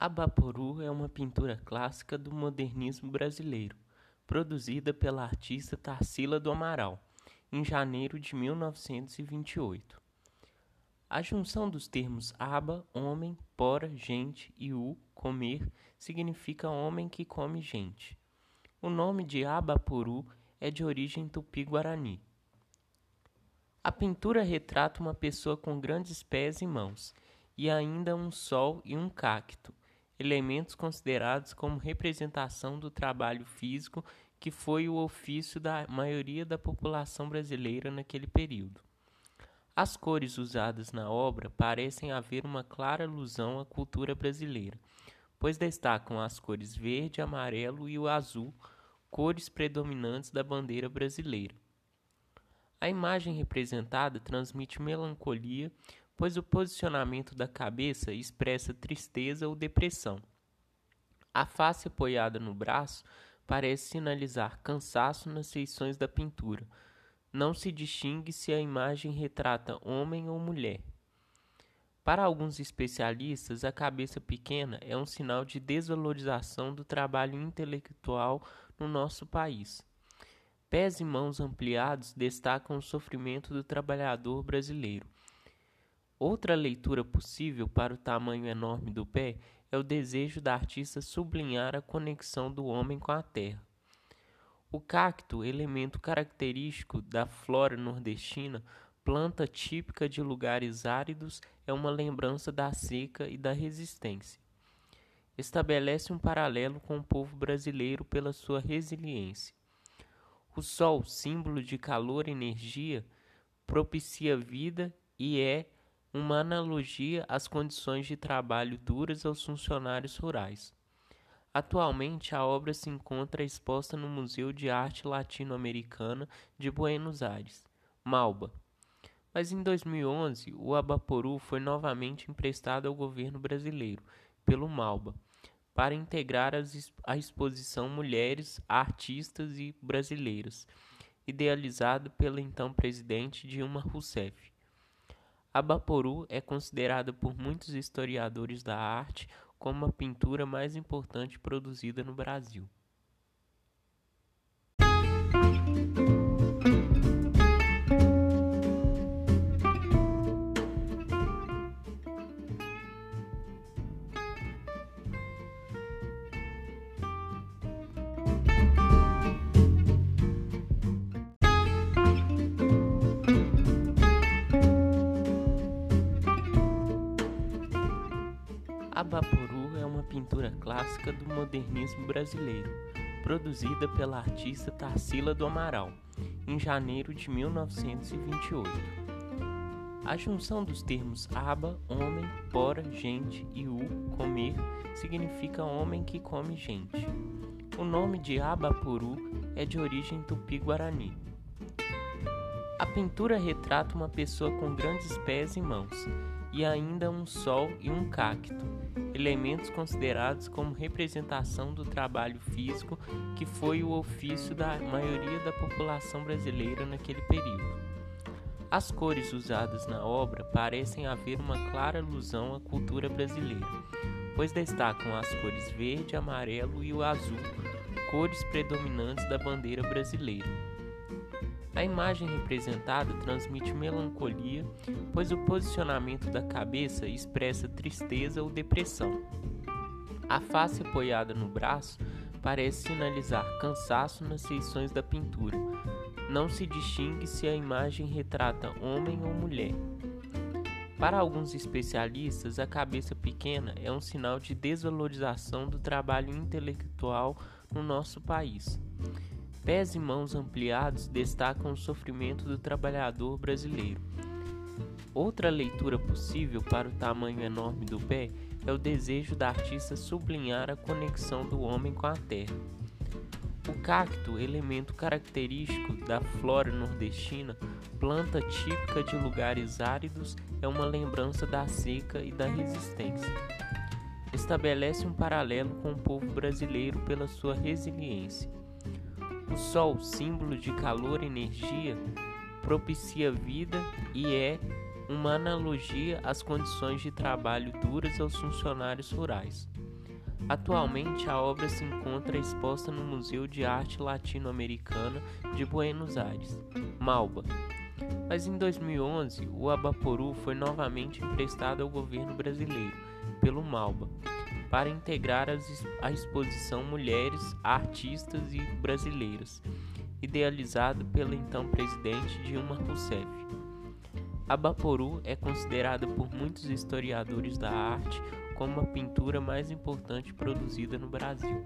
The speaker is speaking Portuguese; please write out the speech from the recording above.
Abaporu é uma pintura clássica do modernismo brasileiro, produzida pela artista Tarsila do Amaral, em janeiro de 1928. A junção dos termos aba, homem, pora, gente e u, comer, significa homem que come gente. O nome de Abaporu é de origem tupi-guarani. A pintura retrata uma pessoa com grandes pés e mãos, e ainda um sol e um cacto, elementos considerados como representação do trabalho físico que foi o ofício da maioria da população brasileira naquele período. As cores usadas na obra parecem haver uma clara alusão à cultura brasileira, pois destacam as cores verde, amarelo e o azul, cores predominantes da bandeira brasileira. A imagem representada transmite melancolia, pois o posicionamento da cabeça expressa tristeza ou depressão. A face apoiada no braço parece sinalizar cansaço nas feições da pintura. Não se distingue se a imagem retrata homem ou mulher. Para alguns especialistas, a cabeça pequena é um sinal de desvalorização do trabalho intelectual no nosso país. Pés e mãos ampliados destacam o sofrimento do trabalhador brasileiro. Outra leitura possível para o tamanho enorme do pé é o desejo da artista sublinhar a conexão do homem com a terra. O cacto, elemento característico da flora nordestina, planta típica de lugares áridos, é uma lembrança da seca e da resistência. Estabelece um paralelo com o povo brasileiro pela sua resiliência. O sol, símbolo de calor e energia, propicia vida e é uma analogia às condições de trabalho duras aos funcionários rurais. Atualmente, a obra se encontra exposta no Museu de Arte Latino-Americana de Buenos Aires, Malba. Mas em 2011, o Abaporu foi novamente emprestado ao governo brasileiro, pelo Malba, para integrar a exposição Mulheres, Artistas e Brasileiras, idealizado pela então presidente Dilma Rousseff. Abaporu é considerada por muitos historiadores da arte como a pintura mais importante produzida no Brasil. Abaporu é uma pintura clássica do modernismo brasileiro, produzida pela artista Tarsila do Amaral, em janeiro de 1928. A junção dos termos aba, homem, pora, gente e u, comer, significa homem que come gente. O nome de Abaporu é de origem tupi-guarani. A pintura retrata uma pessoa com grandes pés e mãos, e ainda um sol e um cacto, elementos considerados como representação do trabalho físico que foi o ofício da maioria da população brasileira naquele período. As cores usadas na obra parecem haver uma clara alusão à cultura brasileira, pois destacam as cores verde, amarelo e o azul, cores predominantes da bandeira brasileira. A imagem representada transmite melancolia, pois o posicionamento da cabeça expressa tristeza ou depressão. A face apoiada no braço parece sinalizar cansaço nas feições da pintura. Não se distingue se a imagem retrata homem ou mulher. Para alguns especialistas, a cabeça pequena é um sinal de desvalorização do trabalho intelectual no nosso país. Pés e mãos ampliados destacam o sofrimento do trabalhador brasileiro. Outra leitura possível para o tamanho enorme do pé é o desejo da artista sublinhar a conexão do homem com a terra. O cacto, elemento característico da flora nordestina, planta típica de lugares áridos, é uma lembrança da seca e da resistência. Estabelece um paralelo com o povo brasileiro pela sua resiliência. O Sol, símbolo de calor e energia, propicia vida e é uma analogia às condições de trabalho duras aos funcionários rurais. Atualmente, a obra se encontra exposta no Museu de Arte Latino-Americana de Buenos Aires, Malba. Mas em 2011, o Abaporu foi novamente emprestado ao governo brasileiro, pelo Malba, para integrar a exposição Mulheres, Artistas e Brasileiras, idealizado pelo então presidente Dilma Rousseff. Abaporu é considerada por muitos historiadores da arte como a pintura mais importante produzida no Brasil.